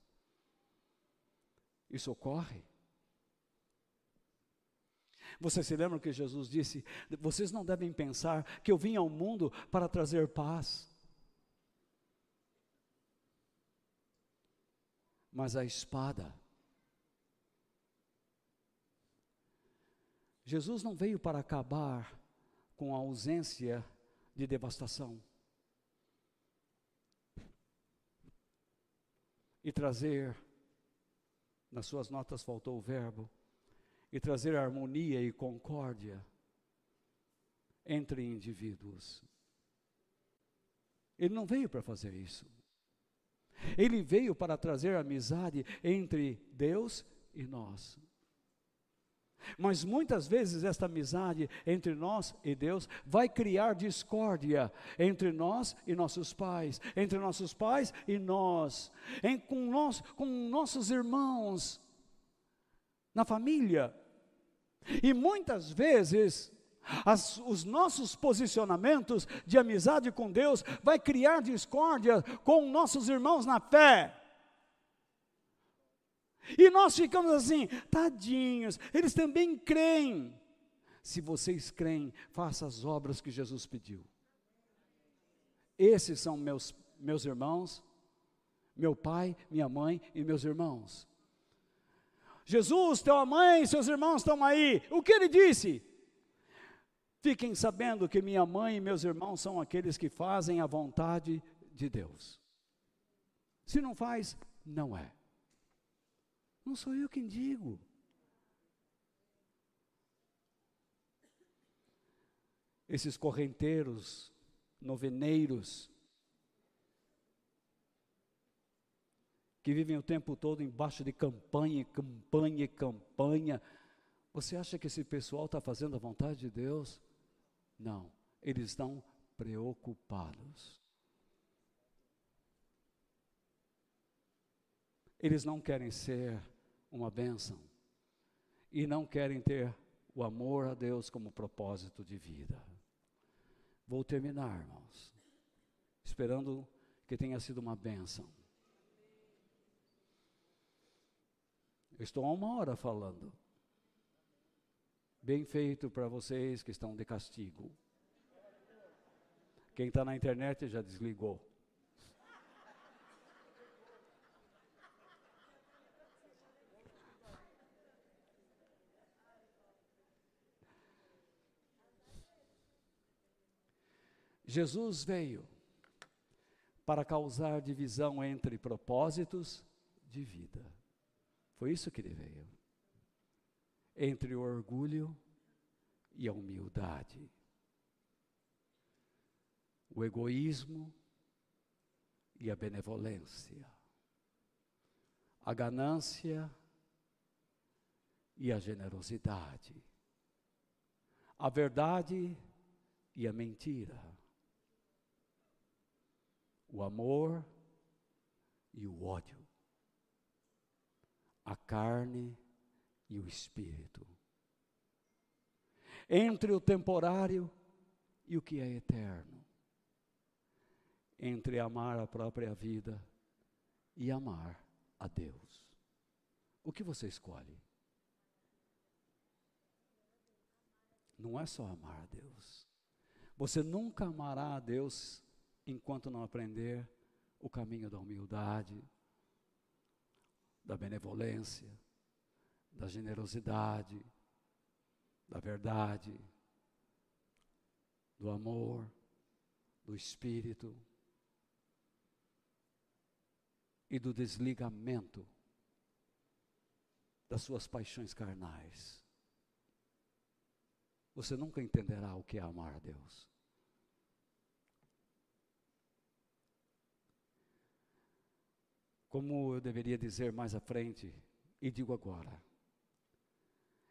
Isso ocorre. Você se lembra que Jesus disse: Vocês não devem pensar que eu vim ao mundo para trazer paz, mas a espada. Jesus não veio para acabar com a ausência de devastação e trazer, nas suas notas faltou o verbo, e trazer harmonia e concórdia entre indivíduos. Ele não veio para fazer isso. Ele veio para trazer amizade entre Deus e nós. Mas muitas vezes esta amizade entre nós e Deus vai criar discórdia entre nós e nossos pais, entre nossos pais e nós, em, com, nós com nossos irmãos, na família. E muitas vezes as, os nossos posicionamentos de amizade com Deus vai criar discórdia com nossos irmãos na fé. E nós ficamos assim, tadinhos, eles também creem. Se vocês creem, faça as obras que Jesus pediu. Esses são meus, meus irmãos, meu pai, minha mãe e meus irmãos. Jesus, tua mãe, seus irmãos estão aí. O que ele disse? Fiquem sabendo que minha mãe e meus irmãos são aqueles que fazem a vontade de Deus. Se não faz, não é. Não sou eu quem digo. Esses correnteiros, noveneiros, que vivem o tempo todo embaixo de campanha, campanha, campanha. Você acha que esse pessoal está fazendo a vontade de Deus? Não, eles estão preocupados. Eles não querem ser uma bênção e não querem ter o amor a Deus como propósito de vida. Vou terminar, irmãos, esperando que tenha sido uma bênção. Eu estou há uma hora falando. Bem feito para vocês que estão de castigo. Quem está na internet já desligou. Jesus veio para causar divisão entre propósitos de vida. Foi isso que ele veio. Entre o orgulho e a humildade, o egoísmo e a benevolência, a ganância e a generosidade, a verdade e a mentira, o amor e o ódio, a carne e o espírito. Entre o temporário e o que é eterno. Entre amar a própria vida e amar a Deus. O que você escolhe? Não é só amar a Deus. Você nunca amará a Deus enquanto não aprender o caminho da humildade, da benevolência, da generosidade, da verdade, do amor, do espírito e do desligamento das suas paixões carnais. Você nunca entenderá o que é amar a Deus. Como eu deveria dizer mais à frente, e digo agora,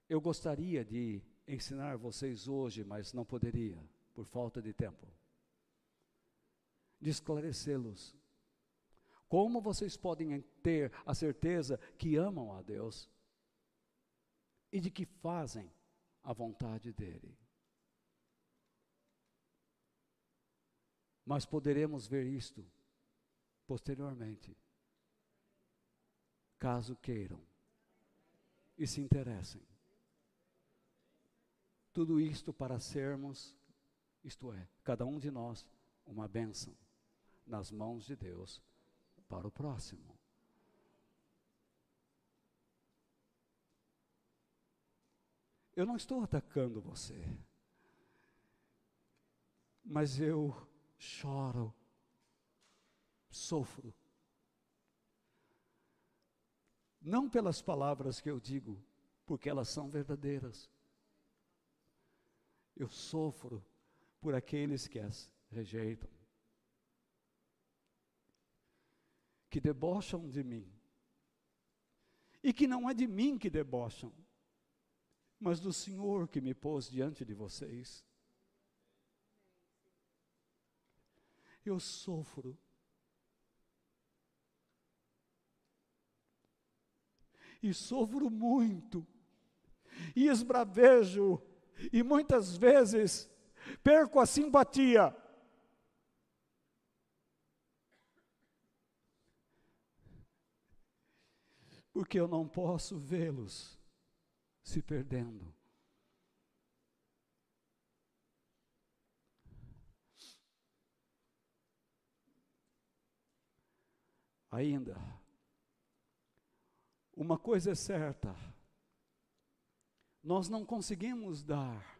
eu gostaria de ensinar vocês hoje, mas não poderia, por falta de tempo. De esclarecê-los. Como vocês podem ter a certeza que amam a Deus e de que fazem a vontade dEle. Mas poderemos ver isto posteriormente, caso queiram e se interessem. Tudo isto para sermos, isto é, cada um de nós, uma bênção nas mãos de Deus para o próximo. eu não estou atacando você, mas eu choro, sofro. Não pelas palavras que eu digo, porque elas são verdadeiras. Eu sofro por aqueles que as rejeitam, que debocham de mim, e que não é de mim que debocham, mas do Senhor que me pôs diante de vocês. Eu sofro. E sofro muito, e esbravejo, e muitas vezes perco a simpatia. Porque eu não posso vê-los se perdendo. Ainda, uma coisa é certa, nós não conseguimos dar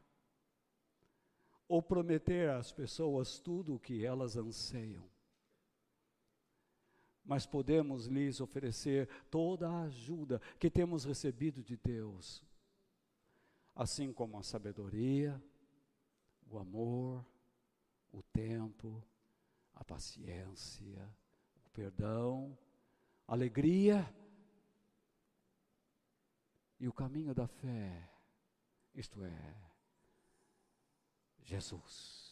ou prometer às pessoas tudo o que elas anseiam, mas podemos lhes oferecer toda a ajuda que temos recebido de Deus assim como a sabedoria, o amor, o tempo, a paciência, o perdão, a alegria e o caminho da fé, isto é, Jesus.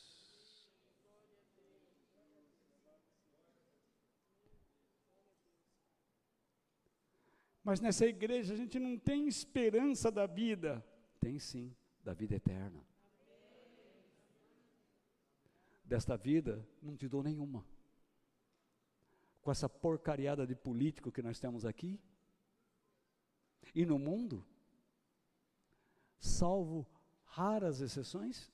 Mas nessa igreja a gente não tem esperança da vida. Tem sim, da vida eterna. Desta vida, não te dou nenhuma. Com essa porcariada de político que nós temos aqui. E no mundo, salvo raras exceções,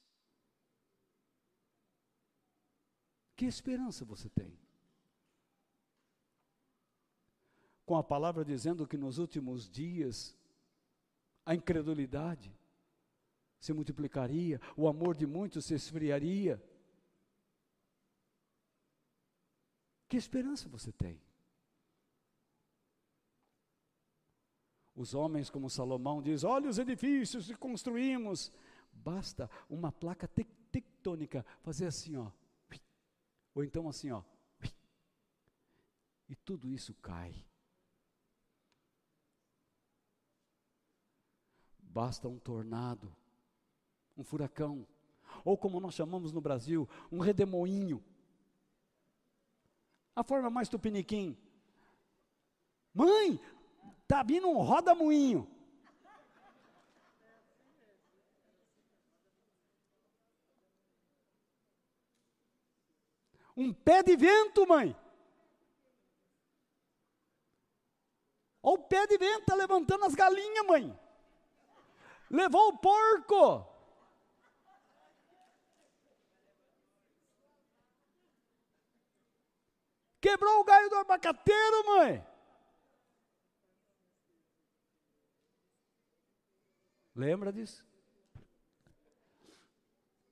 que esperança você tem? Com a palavra dizendo que nos últimos dias a incredulidade se multiplicaria, o amor de muitos se esfriaria. Que esperança você tem? Os homens, como Salomão diz: olha os edifícios que construímos. Basta uma placa tectônica fazer assim, ó. Ou então assim, ó. E tudo isso cai. Basta um tornado, um furacão, ou como nós chamamos no Brasil, um redemoinho. A forma mais tupiniquim. Mãe, tá vindo um roda-moinho. Um pé de vento, mãe. Olha o pé de vento, está levantando as galinhas, mãe levou o porco. Quebrou o galho do abacateiro, mãe. Lembra disso?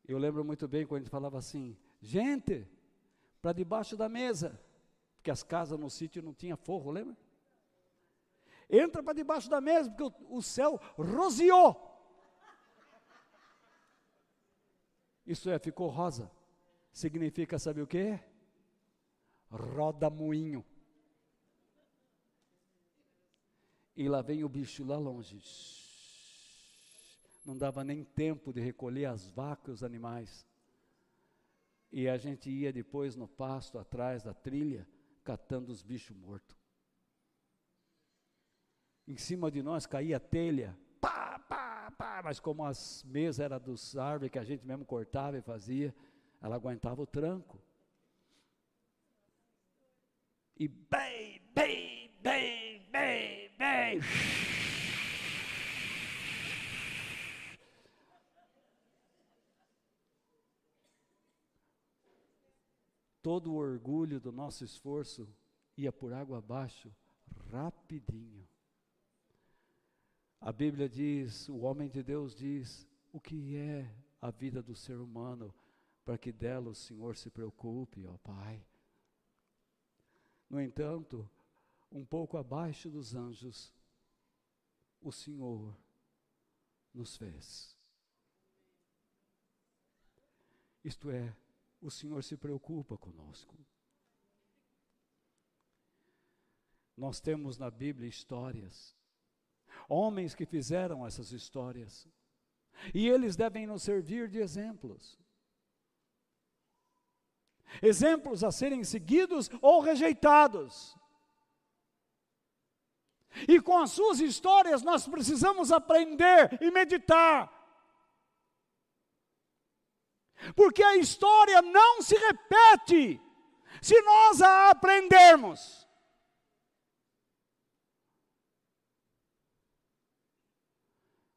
Eu lembro muito bem quando a gente falava assim: gente, para debaixo da mesa, porque as casas no sítio não tinha forro, lembra? Entra para debaixo da mesa, porque o, o céu rosiou. Isso é, ficou rosa. Significa, sabe o que? Roda moinho. E lá vem o bicho lá longe. Não dava nem tempo de recolher as vacas e os animais. E a gente ia depois no pasto atrás da trilha, catando os bichos mortos. Em cima de nós caía telha, pá, mas como as mesas eram dos árvores que a gente mesmo cortava e fazia, ela aguentava o tranco. E bem, bem, bem, bem, bem. Todo o orgulho do nosso esforço ia por água abaixo rapidinho. A Bíblia diz, o homem de Deus diz, o que é a vida do ser humano para que dela o Senhor se preocupe, ó Pai. No entanto, um pouco abaixo dos anjos, o Senhor nos fez. Isto é, o Senhor se preocupa conosco. Nós temos na Bíblia histórias, homens que fizeram essas histórias, e eles devem nos servir de exemplos. Exemplos a serem seguidos ou rejeitados. E com as suas histórias nós precisamos aprender e meditar. Porque a história não se repete se nós a aprendermos.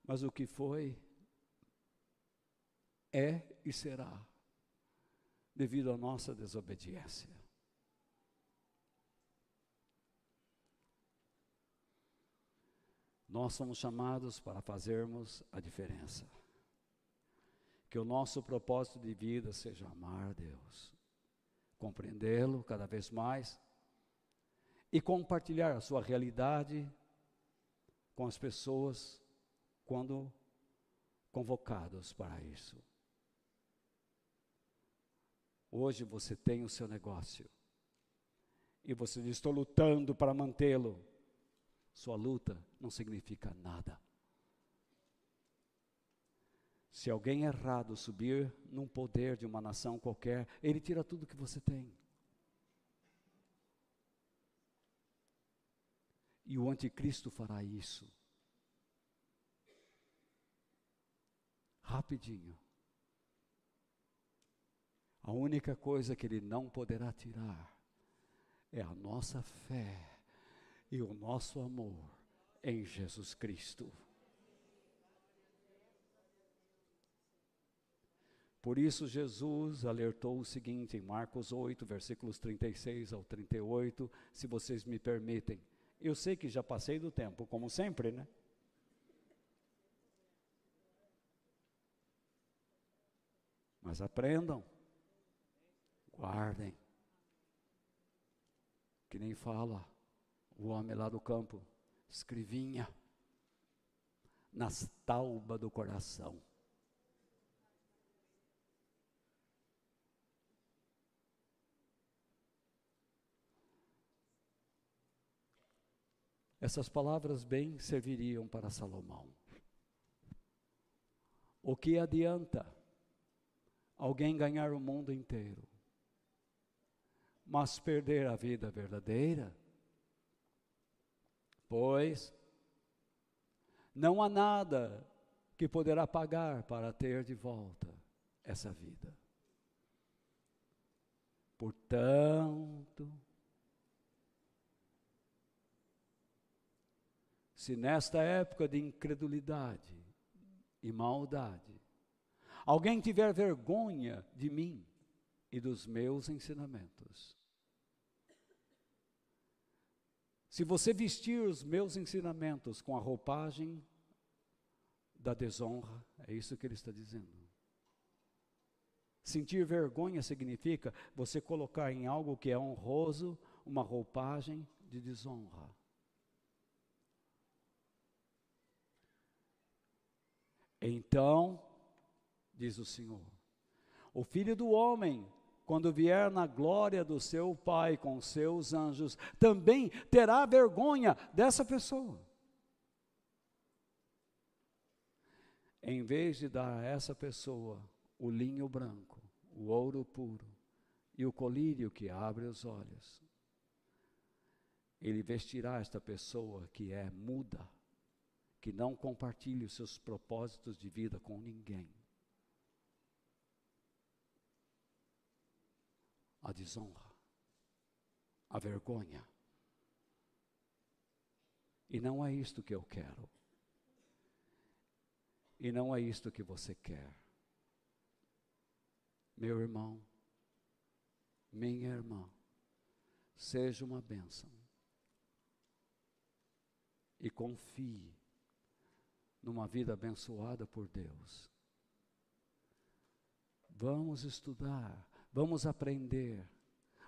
Mas o que foi, é e será, devido à nossa desobediência. Nós somos chamados para fazermos a diferença. Que o nosso propósito de vida seja amar Deus, compreendê-lo cada vez mais e compartilhar a sua realidade com as pessoas quando convocados para isso. Hoje você tem o seu negócio e você diz: Estou lutando para mantê-lo. Sua luta não significa nada. Se alguém errado subir num poder de uma nação qualquer, ele tira tudo que você tem. E o anticristo fará isso. Rapidinho. A única coisa que ele não poderá tirar é a nossa fé e o nosso amor em Jesus Cristo. Por isso, Jesus alertou o seguinte em Marcos 8, versículos 36 ao 38, se vocês me permitem. Eu sei que já passei do tempo, como sempre, né? Mas aprendam, guardem, que nem fala o homem lá do campo, escrevinha nas taubas do coração. Essas palavras bem serviriam para Salomão. O que adianta alguém ganhar o mundo inteiro, mas perder a vida verdadeira? Pois não há nada que poderá pagar para ter de volta essa vida. Portanto, se nesta época de incredulidade e maldade, alguém tiver vergonha de mim e dos meus ensinamentos, Se você vestir os meus ensinamentos com a roupagem da desonra, é isso que ele está dizendo. Sentir vergonha significa você colocar em algo que é honroso uma roupagem de desonra. Então, diz o Senhor, o filho do homem quando vier na glória do seu Pai com seus anjos, também terá vergonha dessa pessoa. Em vez de dar a essa pessoa o linho branco, o ouro puro e o colírio que abre os olhos, ele vestirá esta pessoa que é muda, que não compartilha os seus propósitos de vida com ninguém a desonra, a vergonha. E não é isto que eu quero. E não é isto que você quer. Meu irmão, minha irmã, seja uma bênção. E confie numa vida abençoada por Deus. Vamos estudar, vamos aprender.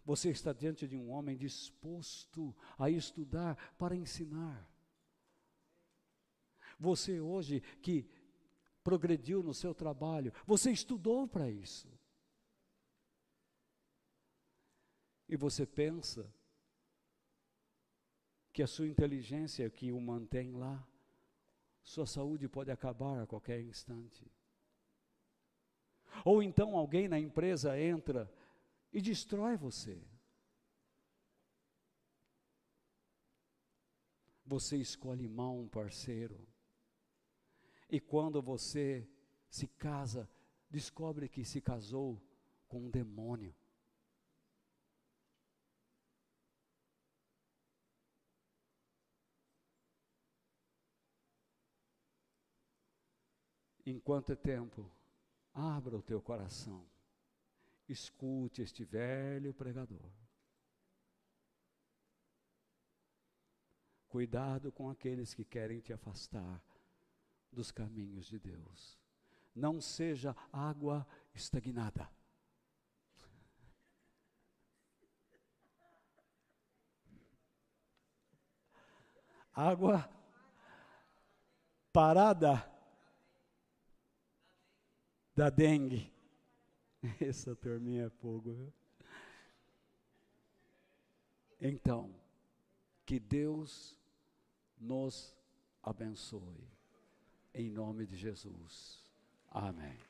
Você está diante de um homem disposto a estudar para ensinar. Você hoje que progrediu no seu trabalho, você estudou para isso. E você pensa que a sua inteligência é que o mantém lá, sua saúde pode acabar a qualquer instante. Ou então alguém na empresa entra e destrói você. Você escolhe mal um parceiro. E quando você se casa, descobre que se casou com um demônio. Enquanto é tempo, abra o teu coração. Escute este velho pregador. Cuidado com aqueles que querem te afastar dos caminhos de Deus. Não seja água estagnada. Água parada da dengue. Essa turminha é fogo, viu? Então, que Deus nos abençoe. Em nome de Jesus. Amém.